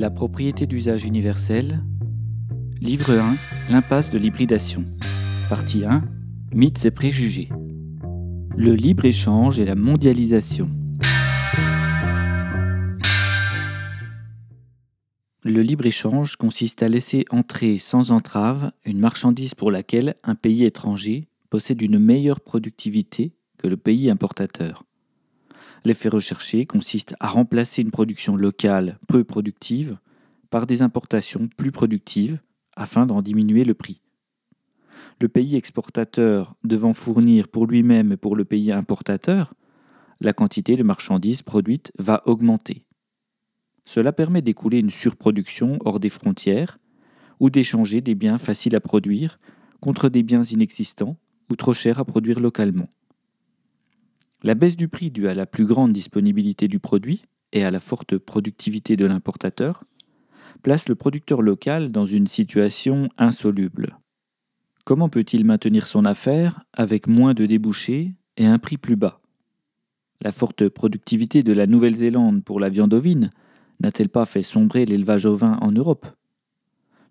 La propriété d'usage universel. Livre 1. L'impasse de l'hybridation. Partie 1. Mythes et préjugés. Le libre-échange et la mondialisation. Le libre-échange consiste à laisser entrer sans entrave une marchandise pour laquelle un pays étranger possède une meilleure productivité que le pays importateur. L'effet recherché consiste à remplacer une production locale peu productive par des importations plus productives afin d'en diminuer le prix. Le pays exportateur devant fournir pour lui-même et pour le pays importateur, la quantité de marchandises produites va augmenter. Cela permet d'écouler une surproduction hors des frontières ou d'échanger des biens faciles à produire contre des biens inexistants ou trop chers à produire localement. La baisse du prix due à la plus grande disponibilité du produit et à la forte productivité de l'importateur place le producteur local dans une situation insoluble. Comment peut-il maintenir son affaire avec moins de débouchés et un prix plus bas? La forte productivité de la Nouvelle-Zélande pour la viande ovine n'a-t-elle pas fait sombrer l'élevage ovin en Europe?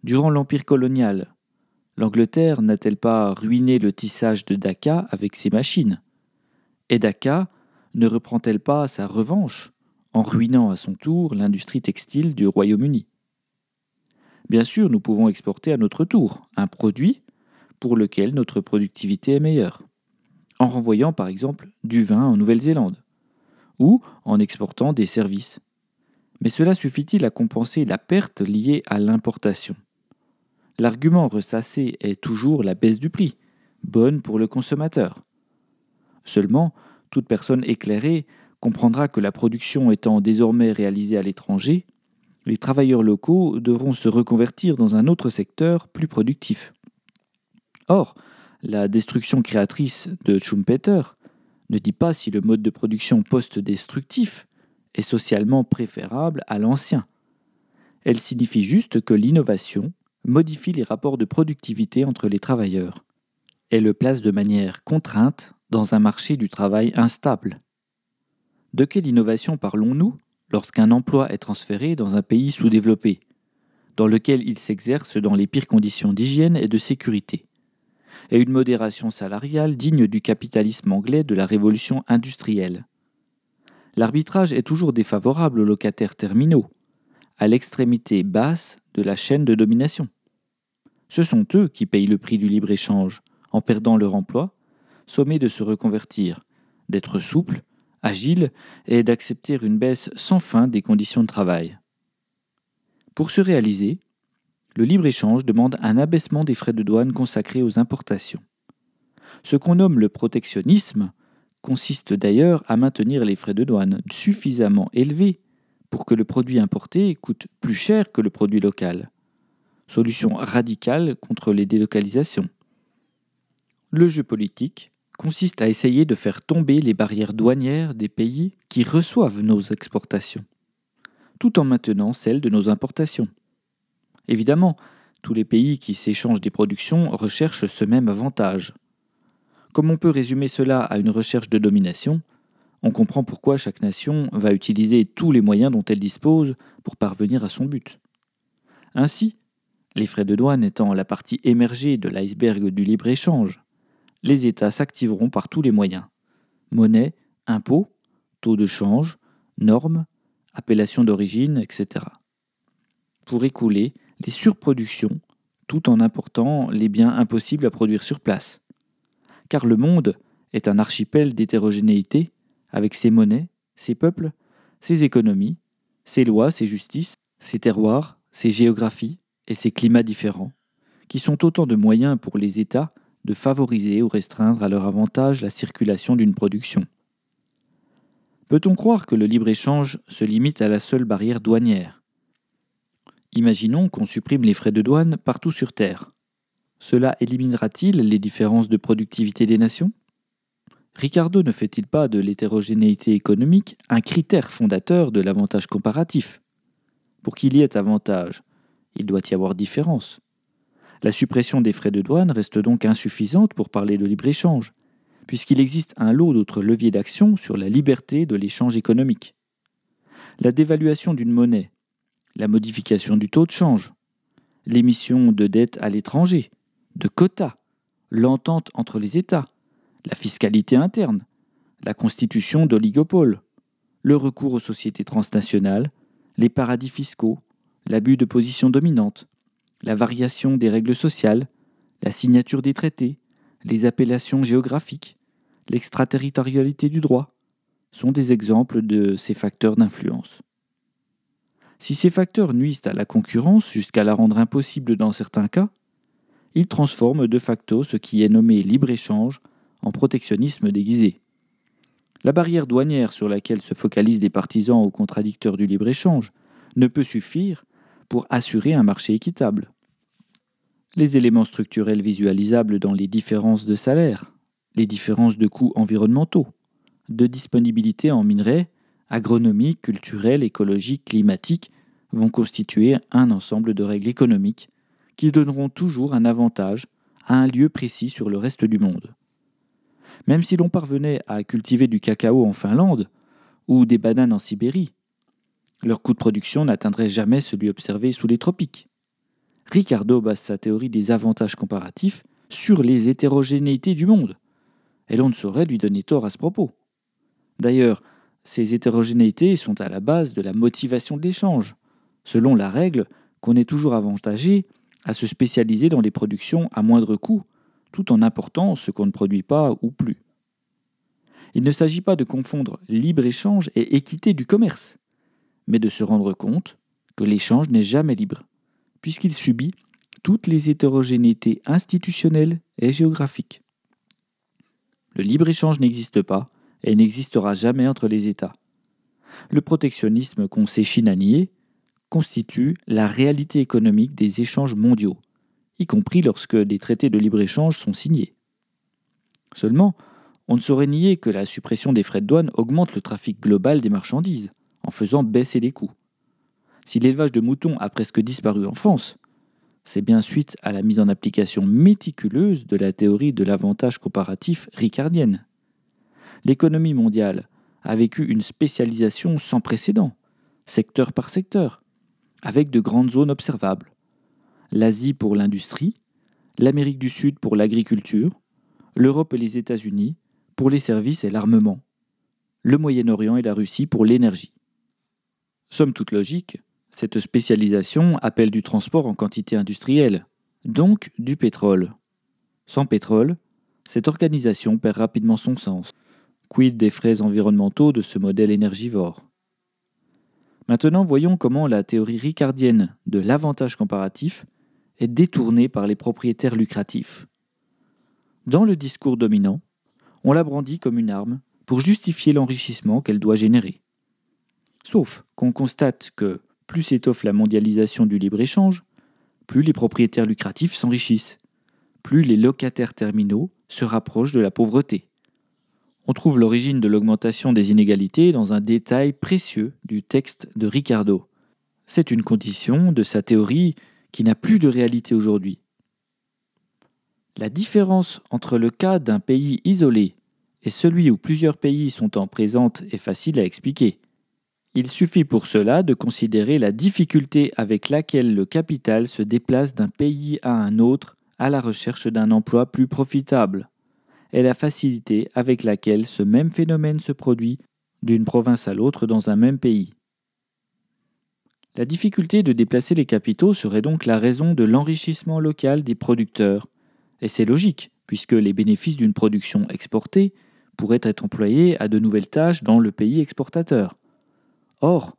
Durant l'Empire colonial, l'Angleterre n'a-t-elle pas ruiné le tissage de Dhaka avec ses machines? Et Dhaka ne reprend-elle pas sa revanche en ruinant à son tour l'industrie textile du Royaume-Uni? Bien sûr, nous pouvons exporter à notre tour un produit pour lequel notre productivité est meilleure, en renvoyant par exemple du vin en Nouvelle-Zélande, ou en exportant des services. Mais cela suffit-il à compenser la perte liée à l'importation? L'argument ressassé est toujours la baisse du prix, bonne pour le consommateur. Seulement, toute personne éclairée comprendra que la production étant désormais réalisée à l'étranger, les travailleurs locaux devront se reconvertir dans un autre secteur plus productif. Or, la destruction créatrice de Schumpeter ne dit pas si le mode de production post-destructif est socialement préférable à l'ancien. Elle signifie juste que l'innovation modifie les rapports de productivité entre les travailleurs et le place de manière contrainte dans un marché du travail instable. De quelle innovation parlons-nous lorsqu'un emploi est transféré dans un pays sous-développé, dans lequel il s'exerce dans les pires conditions d'hygiène et de sécurité, et une modération salariale digne du capitalisme anglais de la révolution industrielle? L'arbitrage est toujours défavorable aux locataires terminaux, à l'extrémité basse de la chaîne de domination. Ce sont eux qui payent le prix du libre-échange en perdant leur emploi sommés de se reconvertir, d'être souples, agiles et d'accepter une baisse sans fin des conditions de travail. Pour se réaliser, le libre-échange demande un abaissement des frais de douane consacrés aux importations. Ce qu'on nomme le protectionnisme consiste d'ailleurs à maintenir les frais de douane suffisamment élevés pour que le produit importé coûte plus cher que le produit local. Solution radicale contre les délocalisations. Le jeu politique consiste à essayer de faire tomber les barrières douanières des pays qui reçoivent nos exportations, tout en maintenant celles de nos importations. Évidemment, tous les pays qui s'échangent des productions recherchent ce même avantage. Comme on peut résumer cela à une recherche de domination, on comprend pourquoi chaque nation va utiliser tous les moyens dont elle dispose pour parvenir à son but. Ainsi, les frais de douane étant la partie émergée de l'iceberg du libre-échange, les États s'activeront par tous les moyens. Monnaie, impôts, taux de change, normes, appellation d'origine, etc. Pour écouler les surproductions tout en important les biens impossibles à produire sur place. Car le monde est un archipel d'hétérogénéité avec ses monnaies, ses peuples, ses économies, ses lois, ses justices, ses terroirs, ses géographies et ses climats différents, qui sont autant de moyens pour les États de favoriser ou restreindre à leur avantage la circulation d'une production. Peut-on croire que le libre-échange se limite à la seule barrière douanière? Imaginons qu'on supprime les frais de douane partout sur Terre. Cela éliminera-t-il les différences de productivité des nations? Ricardo ne fait-il pas de l'hétérogénéité économique un critère fondateur de l'avantage comparatif? Pour qu'il y ait avantage, il doit y avoir différence. La suppression des frais de douane reste donc insuffisante pour parler de libre-échange, puisqu'il existe un lot d'autres leviers d'action sur la liberté de l'échange économique. La dévaluation d'une monnaie, la modification du taux de change, l'émission de dettes à l'étranger, de quotas, l'entente entre les États, la fiscalité interne, la constitution d'oligopoles, le recours aux sociétés transnationales, les paradis fiscaux, l'abus de position dominante, la variation des règles sociales, la signature des traités, les appellations géographiques, l'extraterritorialité du droit, sont des exemples de ces facteurs d'influence. Si ces facteurs nuisent à la concurrence jusqu'à la rendre impossible dans certains cas, ils transforment de facto ce qui est nommé libre-échange en protectionnisme déguisé. La barrière douanière sur laquelle se focalisent les partisans ou contradicteurs du libre-échange ne peut suffire pour assurer un marché équitable. Les éléments structurels visualisables dans les différences de salaire, les différences de coûts environnementaux, de disponibilité en minerais, agronomiques, culturels, écologiques, climatiques, vont constituer un ensemble de règles économiques qui donneront toujours un avantage à un lieu précis sur le reste du monde. Même si l'on parvenait à cultiver du cacao en Finlande ou des bananes en Sibérie, leur coût de production n'atteindrait jamais celui observé sous les tropiques. Ricardo base sa théorie des avantages comparatifs sur les hétérogénéités du monde, et l'on ne saurait lui donner tort à ce propos. D'ailleurs, ces hétérogénéités sont à la base de la motivation de l'échange, selon la règle qu'on est toujours avantagé à se spécialiser dans les productions à moindre coût, tout en important ce qu'on ne produit pas ou plus. Il ne s'agit pas de confondre libre-échange et équité du commerce, mais de se rendre compte que l'échange n'est jamais libre, puisqu'il subit toutes les hétérogénéités institutionnelles et géographiques. Le libre-échange n'existe pas et n'existera jamais entre les États. Le protectionnisme qu'on sait nier constitue la réalité économique des échanges mondiaux, y compris lorsque des traités de libre-échange sont signés. Seulement, on ne saurait nier que la suppression des frais de douane augmente le trafic global des marchandises, en faisant baisser les coûts. Si l'élevage de moutons a presque disparu en France, c'est bien suite à la mise en application méticuleuse de la théorie de l'avantage comparatif ricardienne. L'économie mondiale a vécu une spécialisation sans précédent, secteur par secteur, avec de grandes zones observables. L'Asie pour l'industrie, l'Amérique du Sud pour l'agriculture, l'Europe et les États-Unis pour les services et l'armement, le Moyen-Orient et la Russie pour l'énergie. Somme toute logique, cette spécialisation appelle du transport en quantité industrielle, donc du pétrole. Sans pétrole, cette organisation perd rapidement son sens. Quid des frais environnementaux de ce modèle énergivore? Maintenant, voyons comment la théorie ricardienne de l'avantage comparatif est détournée par les propriétaires lucratifs. Dans le discours dominant, on la brandit comme une arme pour justifier l'enrichissement qu'elle doit générer. Sauf qu'on constate que plus s'étoffe la mondialisation du libre-échange, plus les propriétaires lucratifs s'enrichissent, plus les locataires terminaux se rapprochent de la pauvreté on trouve l'origine de l'augmentation des inégalités dans un détail précieux du texte de Ricardo. C'est une condition de sa théorie qui n'a plus de réalité aujourd'hui. La différence entre le cas d'un pays isolé et celui où plusieurs pays sont en présente est facile à expliquer. Il suffit pour cela de considérer la difficulté avec laquelle le capital se déplace d'un pays à un autre à la recherche d'un emploi plus profitable est la facilité avec laquelle ce même phénomène se produit d'une province à l'autre dans un même pays. La difficulté de déplacer les capitaux serait donc la raison de l'enrichissement local des producteurs, et c'est logique, puisque les bénéfices d'une production exportée pourraient être employés à de nouvelles tâches dans le pays exportateur. Or,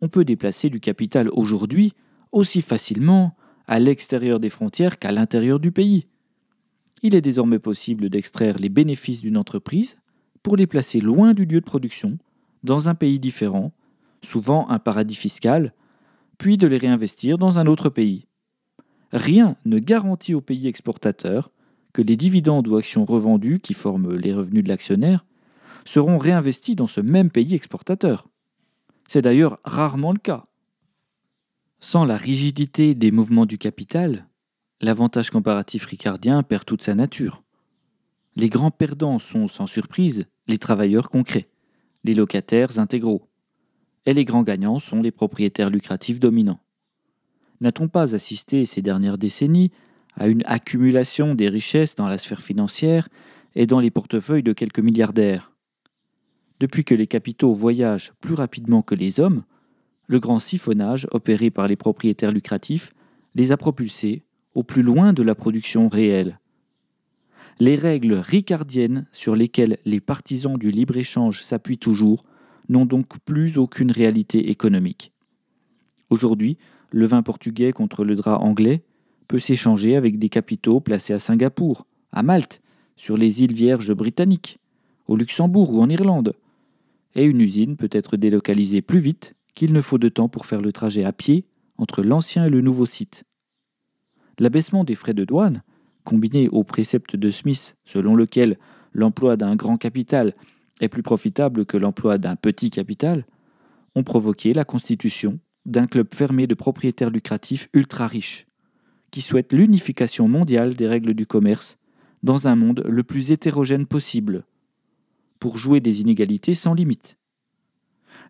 on peut déplacer du capital aujourd'hui aussi facilement à l'extérieur des frontières qu'à l'intérieur du pays il est désormais possible d'extraire les bénéfices d'une entreprise pour les placer loin du lieu de production, dans un pays différent, souvent un paradis fiscal, puis de les réinvestir dans un autre pays. Rien ne garantit au pays exportateur que les dividendes ou actions revendues qui forment les revenus de l'actionnaire seront réinvestis dans ce même pays exportateur. C'est d'ailleurs rarement le cas. Sans la rigidité des mouvements du capital, l'avantage comparatif ricardien perd toute sa nature. Les grands perdants sont, sans surprise, les travailleurs concrets, les locataires intégraux. et les grands gagnants sont les propriétaires lucratifs dominants. N'a-t-on pas assisté ces dernières décennies à une accumulation des richesses dans la sphère financière et dans les portefeuilles de quelques milliardaires? Depuis que les capitaux voyagent plus rapidement que les hommes, le grand siphonnage opéré par les propriétaires lucratifs les a propulsés au plus loin de la production réelle. Les règles ricardiennes sur lesquelles les partisans du libre-échange s'appuient toujours n'ont donc plus aucune réalité économique. Aujourd'hui, le vin portugais contre le drap anglais peut s'échanger avec des capitaux placés à Singapour, à Malte, sur les îles Vierges britanniques, au Luxembourg ou en Irlande. Et une usine peut être délocalisée plus vite qu'il ne faut de temps pour faire le trajet à pied entre l'ancien et le nouveau site. L'abaissement des frais de douane, combiné au précepte de Smith selon lequel l'emploi d'un grand capital est plus profitable que l'emploi d'un petit capital, ont provoqué la constitution d'un club fermé de propriétaires lucratifs ultra riches, qui souhaitent l'unification mondiale des règles du commerce dans un monde le plus hétérogène possible, pour jouer des inégalités sans limite.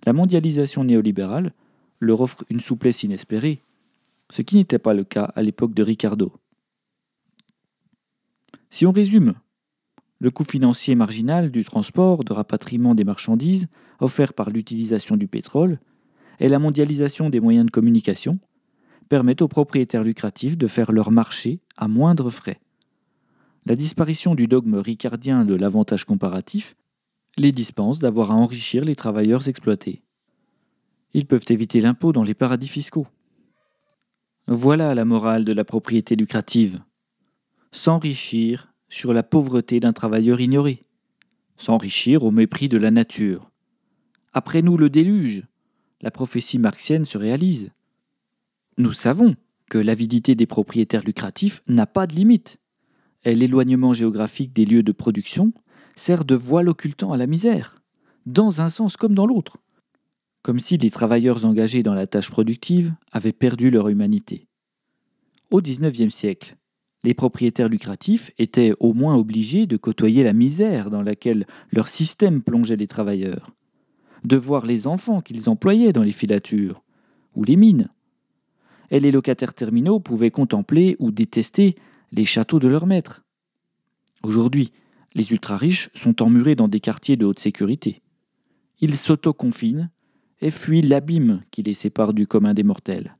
La mondialisation néolibérale leur offre une souplesse inespérée, ce qui n'était pas le cas à l'époque de Ricardo. Si on résume, le coût financier marginal du transport, de rapatriement des marchandises offert par l'utilisation du pétrole et la mondialisation des moyens de communication permettent aux propriétaires lucratifs de faire leur marché à moindre frais. La disparition du dogme ricardien de l'avantage comparatif les dispense d'avoir à enrichir les travailleurs exploités. Ils peuvent éviter l'impôt dans les paradis fiscaux. Voilà la morale de la propriété lucrative. S'enrichir sur la pauvreté d'un travailleur ignoré. S'enrichir au mépris de la nature. Après nous le déluge. La prophétie marxienne se réalise. Nous savons que l'avidité des propriétaires lucratifs n'a pas de limite. Et l'éloignement géographique des lieux de production sert de voile occultant à la misère, dans un sens comme dans l'autre comme si les travailleurs engagés dans la tâche productive avaient perdu leur humanité. Au XIXe siècle, les propriétaires lucratifs étaient au moins obligés de côtoyer la misère dans laquelle leur système plongeait les travailleurs, de voir les enfants qu'ils employaient dans les filatures ou les mines. Et les locataires terminaux pouvaient contempler ou détester les châteaux de leurs maîtres. Aujourd'hui, les ultra-riches sont emmurés dans des quartiers de haute sécurité. Ils s'autoconfinent et fuient l'abîme qui les sépare du commun des mortels.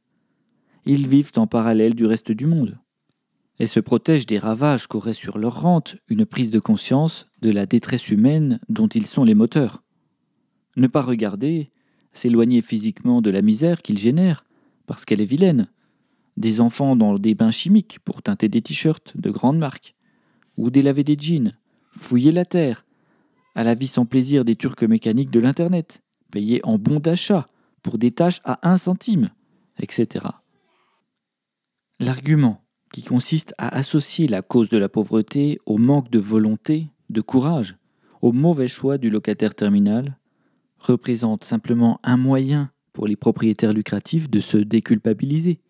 Ils vivent en parallèle du reste du monde et se protègent des ravages qu'aurait sur leur rente une prise de conscience de la détresse humaine dont ils sont les moteurs. Ne pas regarder, s'éloigner physiquement de la misère qu'ils génèrent, parce qu'elle est vilaine. Des enfants dans des bains chimiques pour teinter des t-shirts de grandes marques, ou délaver des jeans, fouiller la terre, à la vie sans plaisir des turcs mécaniques de l'Internet, payés en bons d'achat pour des tâches à un centime, etc. L'argument qui consiste à associer la cause de la pauvreté au manque de volonté, de courage, au mauvais choix du locataire terminal, représente simplement un moyen pour les propriétaires lucratifs de se déculpabiliser.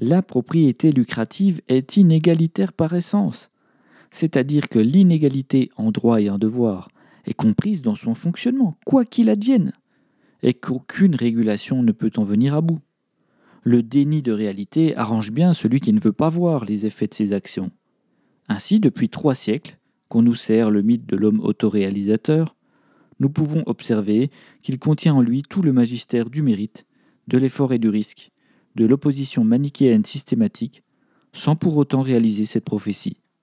La propriété lucrative est inégalitaire par essence, c'est-à-dire que l'inégalité en droit et en devoir est comprise dans son fonctionnement, quoi qu'il advienne, et qu'aucune régulation ne peut en venir à bout. Le déni de réalité arrange bien celui qui ne veut pas voir les effets de ses actions. Ainsi, depuis trois siècles, qu'on nous sert le mythe de l'homme autoréalisateur, nous pouvons observer qu'il contient en lui tout le magistère du mérite, de l'effort et du risque, de l'opposition manichéenne systématique, sans pour autant réaliser cette prophétie.